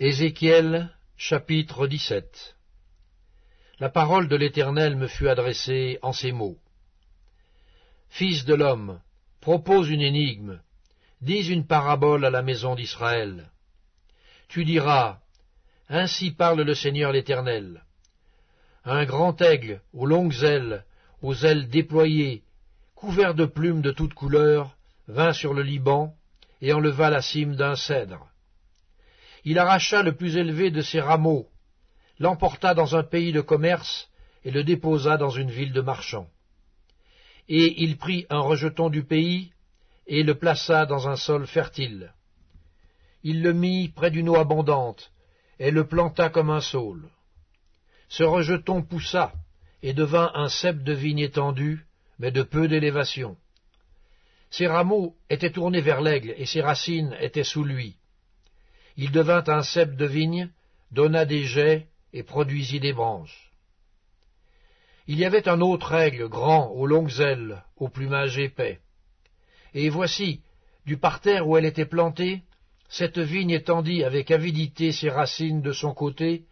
Ézéchiel chapitre 17 La parole de l'Éternel me fut adressée en ces mots. Fils de l'homme, propose une énigme, dis une parabole à la maison d'Israël. Tu diras, Ainsi parle le Seigneur l'Éternel. Un grand aigle, aux longues ailes, aux ailes déployées, couvert de plumes de toutes couleurs, vint sur le Liban et enleva la cime d'un cèdre. Il arracha le plus élevé de ses rameaux, l'emporta dans un pays de commerce et le déposa dans une ville de marchands. Et il prit un rejeton du pays et le plaça dans un sol fertile. Il le mit près d'une eau abondante et le planta comme un saule. Ce rejeton poussa et devint un cep de vigne étendu, mais de peu d'élévation. Ses rameaux étaient tournés vers l'aigle et ses racines étaient sous lui. Il devint un cep de vigne, donna des jets et produisit des branches. Il y avait un autre aigle grand, aux longues ailes, au plumage épais. Et voici, du parterre où elle était plantée, cette vigne étendit avec avidité ses racines de son côté,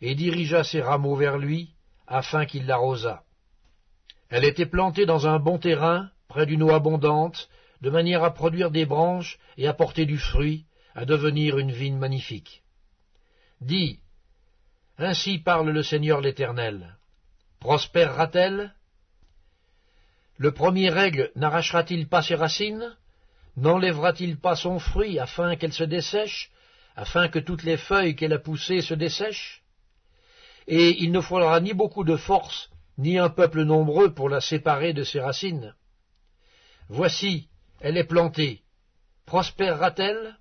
et dirigea ses rameaux vers lui, afin qu'il l'arrosât. Elle était plantée dans un bon terrain, près d'une eau abondante, de manière à produire des branches et à porter du fruit, à devenir une vigne magnifique. Dis, ainsi parle le Seigneur l'Éternel. Prospérera-t-elle? Le premier aigle n'arrachera-t-il pas ses racines? N'enlèvera-t-il pas son fruit afin qu'elle se dessèche, afin que toutes les feuilles qu'elle a poussées se dessèchent? Et il ne faudra ni beaucoup de force, ni un peuple nombreux pour la séparer de ses racines. Voici, elle est plantée. Prospérera-t-elle?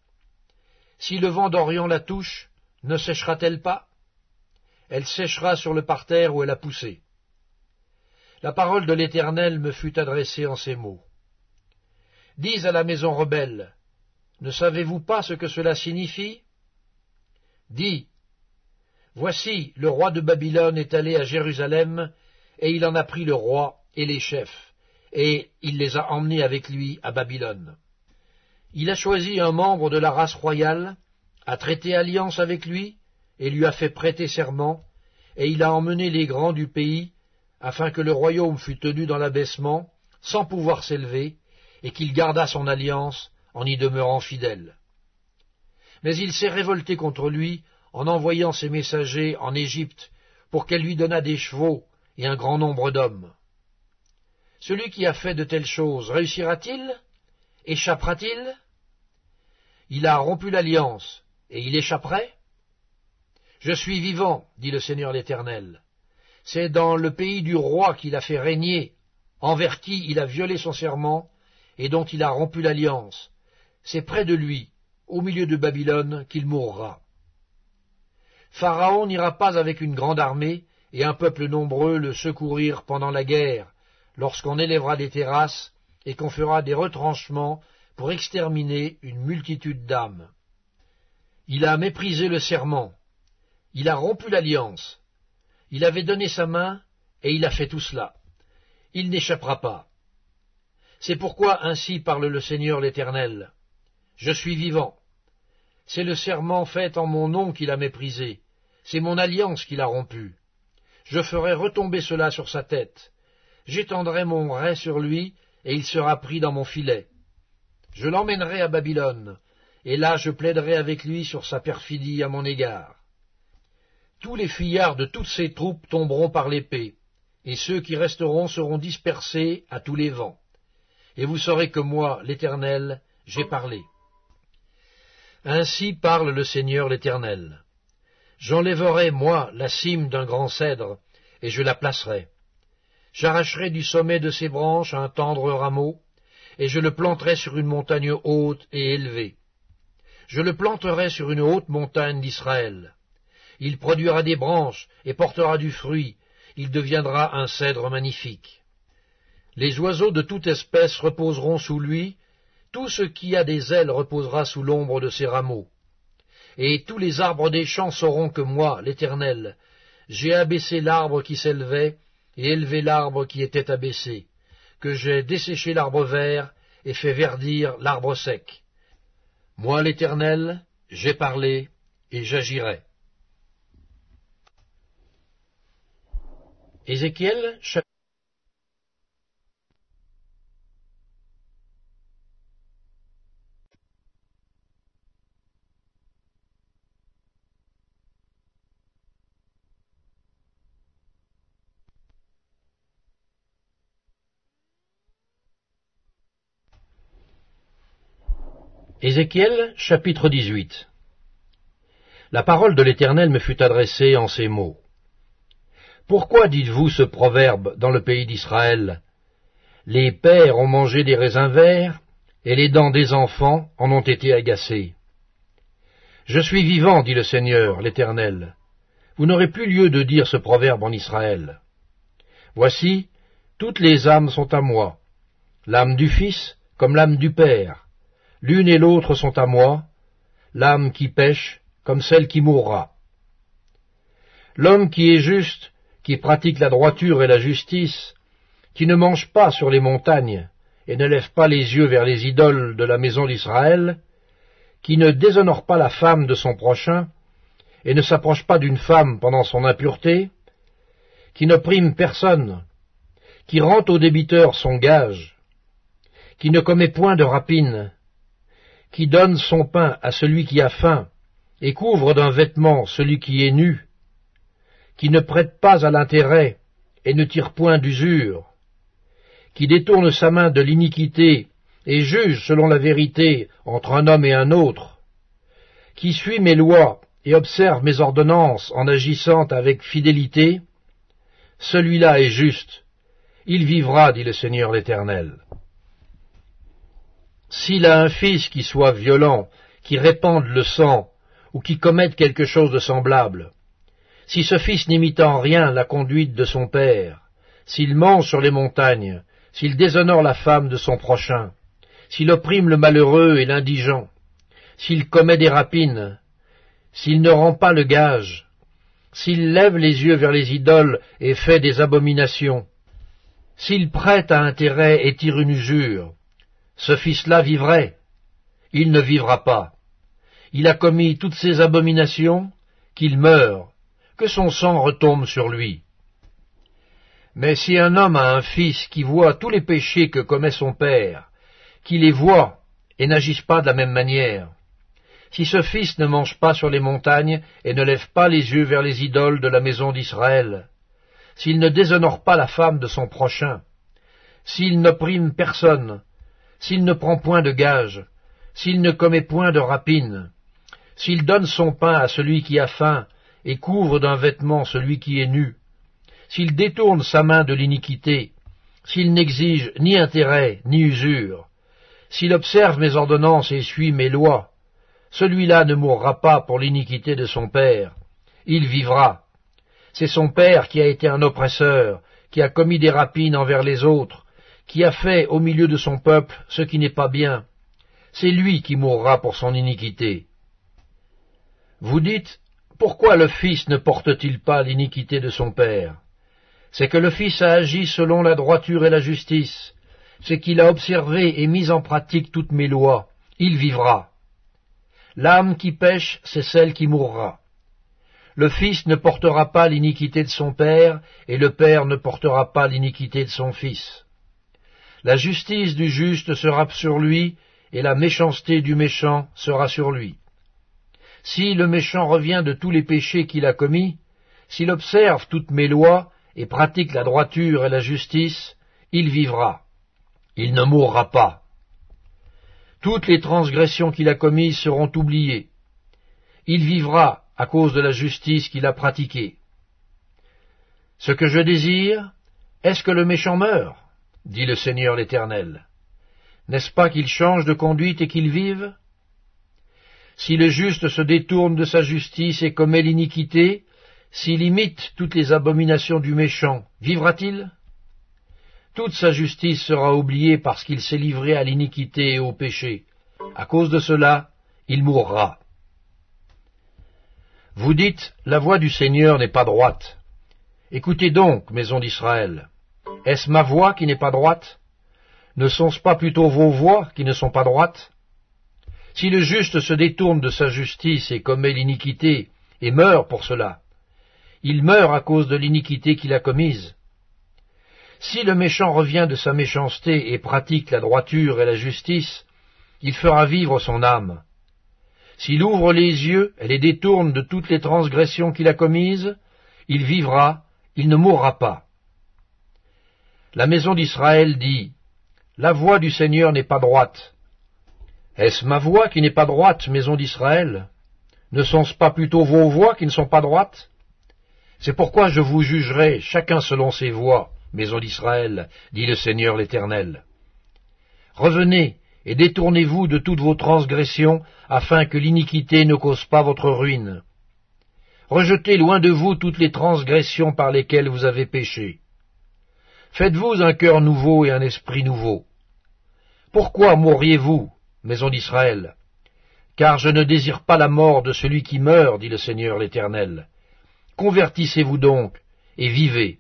Si le vent d'Orient la touche, ne séchera-t-elle pas? Elle séchera sur le parterre où elle a poussé. La parole de l'Éternel me fut adressée en ces mots. Dis à la maison rebelle, ne savez-vous pas ce que cela signifie? Dis, voici, le roi de Babylone est allé à Jérusalem, et il en a pris le roi et les chefs, et il les a emmenés avec lui à Babylone. Il a choisi un membre de la race royale, a traité alliance avec lui, et lui a fait prêter serment, et il a emmené les grands du pays, afin que le royaume fût tenu dans l'abaissement, sans pouvoir s'élever, et qu'il gardât son alliance en y demeurant fidèle. Mais il s'est révolté contre lui en envoyant ses messagers en Égypte pour qu'elle lui donnât des chevaux et un grand nombre d'hommes. Celui qui a fait de telles choses réussira-t-il? Échappera-t-il? Il a rompu l'alliance, et il échapperait? Je suis vivant, dit le Seigneur l'Éternel. C'est dans le pays du roi qu'il a fait régner, envers qui il a violé son serment, et dont il a rompu l'alliance. C'est près de lui, au milieu de Babylone, qu'il mourra. Pharaon n'ira pas avec une grande armée et un peuple nombreux le secourir pendant la guerre, lorsqu'on élèvera des terrasses et qu'on fera des retranchements pour exterminer une multitude d'âmes. Il a méprisé le serment, il a rompu l'alliance, il avait donné sa main, et il a fait tout cela. Il n'échappera pas. C'est pourquoi ainsi parle le Seigneur l'Éternel. Je suis vivant. C'est le serment fait en mon nom qu'il a méprisé. C'est mon alliance qu'il a rompue. Je ferai retomber cela sur sa tête. J'étendrai mon ray sur lui, et il sera pris dans mon filet. Je l'emmènerai à Babylone, et là je plaiderai avec lui sur sa perfidie à mon égard. Tous les fuyards de toutes ses troupes tomberont par l'épée, et ceux qui resteront seront dispersés à tous les vents et vous saurez que moi, l'Éternel, j'ai parlé. Ainsi parle le Seigneur l'Éternel. J'enlèverai, moi, la cime d'un grand cèdre, et je la placerai. J'arracherai du sommet de ses branches un tendre rameau, et je le planterai sur une montagne haute et élevée. Je le planterai sur une haute montagne d'Israël. Il produira des branches et portera du fruit, il deviendra un cèdre magnifique. Les oiseaux de toute espèce reposeront sous lui, tout ce qui a des ailes reposera sous l'ombre de ses rameaux. Et tous les arbres des champs sauront que moi, l'Éternel, j'ai abaissé l'arbre qui s'élevait, et élevé l'arbre qui était abaissé, que j'ai desséché l'arbre vert, et fait verdir l'arbre sec. Moi, l'Éternel, j'ai parlé, et j'agirai. Ézéchiel chapitre 18 La parole de l'Éternel me fut adressée en ces mots. Pourquoi dites-vous ce proverbe dans le pays d'Israël? Les pères ont mangé des raisins verts, et les dents des enfants en ont été agacées. Je suis vivant, dit le Seigneur, l'Éternel. Vous n'aurez plus lieu de dire ce proverbe en Israël. Voici, toutes les âmes sont à moi, l'âme du Fils comme l'âme du Père L'une et l'autre sont à moi, l'âme qui pêche comme celle qui mourra. L'homme qui est juste, qui pratique la droiture et la justice, qui ne mange pas sur les montagnes, et ne lève pas les yeux vers les idoles de la maison d'Israël, qui ne déshonore pas la femme de son prochain, et ne s'approche pas d'une femme pendant son impureté, qui ne prime personne, qui rend au débiteur son gage, qui ne commet point de rapine, qui donne son pain à celui qui a faim, et couvre d'un vêtement celui qui est nu, qui ne prête pas à l'intérêt, et ne tire point d'usure, qui détourne sa main de l'iniquité, et juge selon la vérité entre un homme et un autre, qui suit mes lois et observe mes ordonnances en agissant avec fidélité, celui-là est juste, il vivra, dit le Seigneur l'Éternel. S'il a un fils qui soit violent, qui répande le sang, ou qui commette quelque chose de semblable, si ce fils n'imite en rien la conduite de son père, s'il mange sur les montagnes, s'il déshonore la femme de son prochain, s'il opprime le malheureux et l'indigent, s'il commet des rapines, s'il ne rend pas le gage, s'il lève les yeux vers les idoles et fait des abominations, s'il prête à intérêt et tire une usure, ce fils-là vivrait. Il ne vivra pas. Il a commis toutes ces abominations, qu'il meure, que son sang retombe sur lui. Mais si un homme a un fils qui voit tous les péchés que commet son père, qui les voit et n'agisse pas de la même manière, si ce fils ne mange pas sur les montagnes et ne lève pas les yeux vers les idoles de la maison d'Israël, s'il ne déshonore pas la femme de son prochain, s'il n'opprime personne, s'il ne prend point de gage, s'il ne commet point de rapine, s'il donne son pain à celui qui a faim, et couvre d'un vêtement celui qui est nu, s'il détourne sa main de l'iniquité, s'il n'exige ni intérêt ni usure, s'il observe mes ordonnances et suit mes lois, celui-là ne mourra pas pour l'iniquité de son père, il vivra. C'est son père qui a été un oppresseur, qui a commis des rapines envers les autres, qui a fait au milieu de son peuple ce qui n'est pas bien, c'est lui qui mourra pour son iniquité. Vous dites, pourquoi le Fils ne porte-t-il pas l'iniquité de son Père? C'est que le Fils a agi selon la droiture et la justice, c'est qu'il a observé et mis en pratique toutes mes lois, il vivra. L'âme qui pêche, c'est celle qui mourra. Le Fils ne portera pas l'iniquité de son Père, et le Père ne portera pas l'iniquité de son Fils. La justice du juste sera sur lui, et la méchanceté du méchant sera sur lui. Si le méchant revient de tous les péchés qu'il a commis, s'il observe toutes mes lois et pratique la droiture et la justice, il vivra. Il ne mourra pas. Toutes les transgressions qu'il a commises seront oubliées. Il vivra à cause de la justice qu'il a pratiquée. Ce que je désire, est-ce que le méchant meure? Dit le Seigneur l'Éternel. N'est-ce pas qu'il change de conduite et qu'il vive? Si le juste se détourne de sa justice et commet l'iniquité, s'il imite toutes les abominations du méchant, vivra-t-il? Toute sa justice sera oubliée parce qu'il s'est livré à l'iniquité et au péché. À cause de cela, il mourra. Vous dites, la voix du Seigneur n'est pas droite. Écoutez donc, maison d'Israël. Est-ce ma voix qui n'est pas droite? Ne sont-ce pas plutôt vos voix qui ne sont pas droites? Si le juste se détourne de sa justice et commet l'iniquité, et meurt pour cela, il meurt à cause de l'iniquité qu'il a commise. Si le méchant revient de sa méchanceté et pratique la droiture et la justice, il fera vivre son âme. S'il ouvre les yeux et les détourne de toutes les transgressions qu'il a commises, il vivra, il ne mourra pas. La maison d'Israël dit, La voix du Seigneur n'est pas droite. Est-ce ma voix qui n'est pas droite, maison d'Israël? Ne sont-ce pas plutôt vos voix qui ne sont pas droites? C'est pourquoi je vous jugerai, chacun selon ses voies, maison d'Israël, dit le Seigneur l'Éternel. Revenez et détournez-vous de toutes vos transgressions, afin que l'iniquité ne cause pas votre ruine. Rejetez loin de vous toutes les transgressions par lesquelles vous avez péché. Faites-vous un cœur nouveau et un esprit nouveau. Pourquoi mourriez-vous, maison d'Israël? Car je ne désire pas la mort de celui qui meurt, dit le Seigneur l'Éternel. Convertissez-vous donc, et vivez.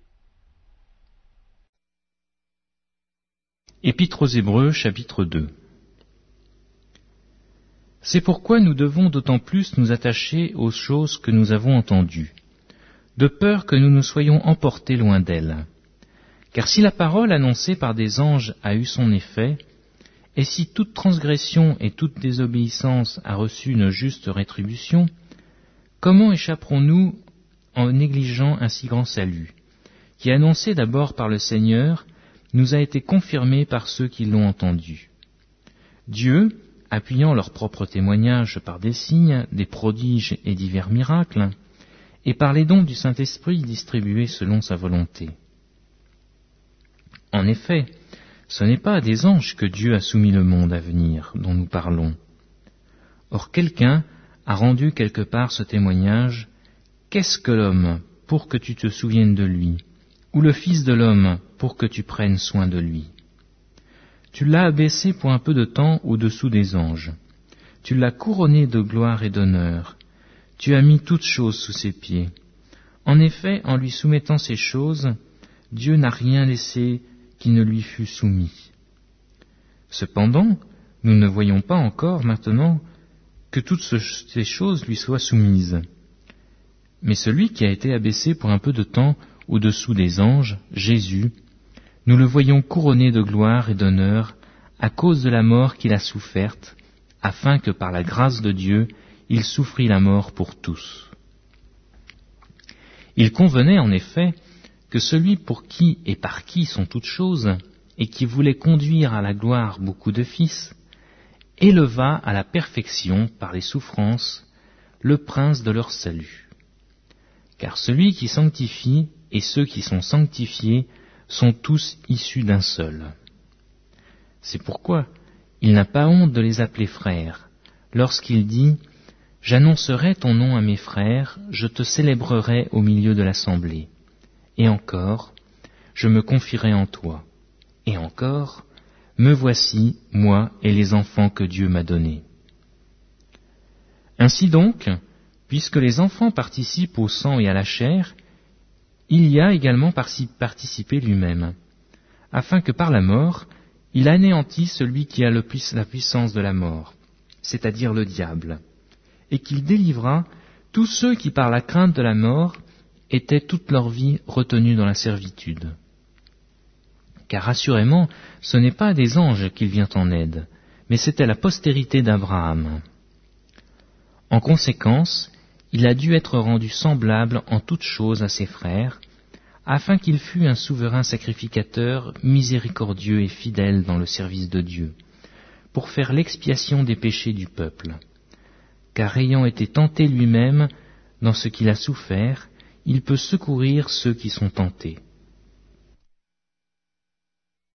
Épître aux Hébreux, chapitre 2 C'est pourquoi nous devons d'autant plus nous attacher aux choses que nous avons entendues, de peur que nous ne soyons emportés loin d'elles. Car si la parole annoncée par des anges a eu son effet, et si toute transgression et toute désobéissance a reçu une juste rétribution, comment échapperons-nous en négligeant un si grand salut, qui annoncé d'abord par le Seigneur, nous a été confirmé par ceux qui l'ont entendu? Dieu, appuyant leur propre témoignage par des signes, des prodiges et divers miracles, et par les dons du Saint-Esprit distribués selon sa volonté. En effet, ce n'est pas à des anges que Dieu a soumis le monde à venir dont nous parlons. Or quelqu'un a rendu quelque part ce témoignage, Qu'est-ce que l'homme pour que tu te souviennes de lui ou le Fils de l'homme pour que tu prennes soin de lui? Tu l'as abaissé pour un peu de temps au-dessous des anges. Tu l'as couronné de gloire et d'honneur. Tu as mis toutes choses sous ses pieds. En effet, en lui soumettant ces choses, Dieu n'a rien laissé qui ne lui fût soumis. Cependant, nous ne voyons pas encore maintenant que toutes ces choses lui soient soumises. Mais celui qui a été abaissé pour un peu de temps au-dessous des anges, Jésus, nous le voyons couronné de gloire et d'honneur à cause de la mort qu'il a soufferte, afin que par la grâce de Dieu, il souffrit la mort pour tous. Il convenait en effet que celui pour qui et par qui sont toutes choses, et qui voulait conduire à la gloire beaucoup de fils, éleva à la perfection par les souffrances le prince de leur salut. Car celui qui sanctifie et ceux qui sont sanctifiés sont tous issus d'un seul. C'est pourquoi il n'a pas honte de les appeler frères, lorsqu'il dit J'annoncerai ton nom à mes frères, je te célébrerai au milieu de l'assemblée. Et encore, je me confierai en toi. Et encore, me voici, moi et les enfants que Dieu m'a donnés. Ainsi donc, puisque les enfants participent au sang et à la chair, il y a également participé lui-même, afin que par la mort, il anéantisse celui qui a le la puissance de la mort, c'est-à-dire le diable, et qu'il délivra tous ceux qui par la crainte de la mort étaient toute leur vie retenus dans la servitude. Car assurément, ce n'est pas des anges qu'il vient en aide, mais c'était la postérité d'Abraham. En conséquence, il a dû être rendu semblable en toutes choses à ses frères, afin qu'il fût un souverain sacrificateur miséricordieux et fidèle dans le service de Dieu, pour faire l'expiation des péchés du peuple. Car ayant été tenté lui-même dans ce qu'il a souffert, il peut secourir ceux qui sont tentés.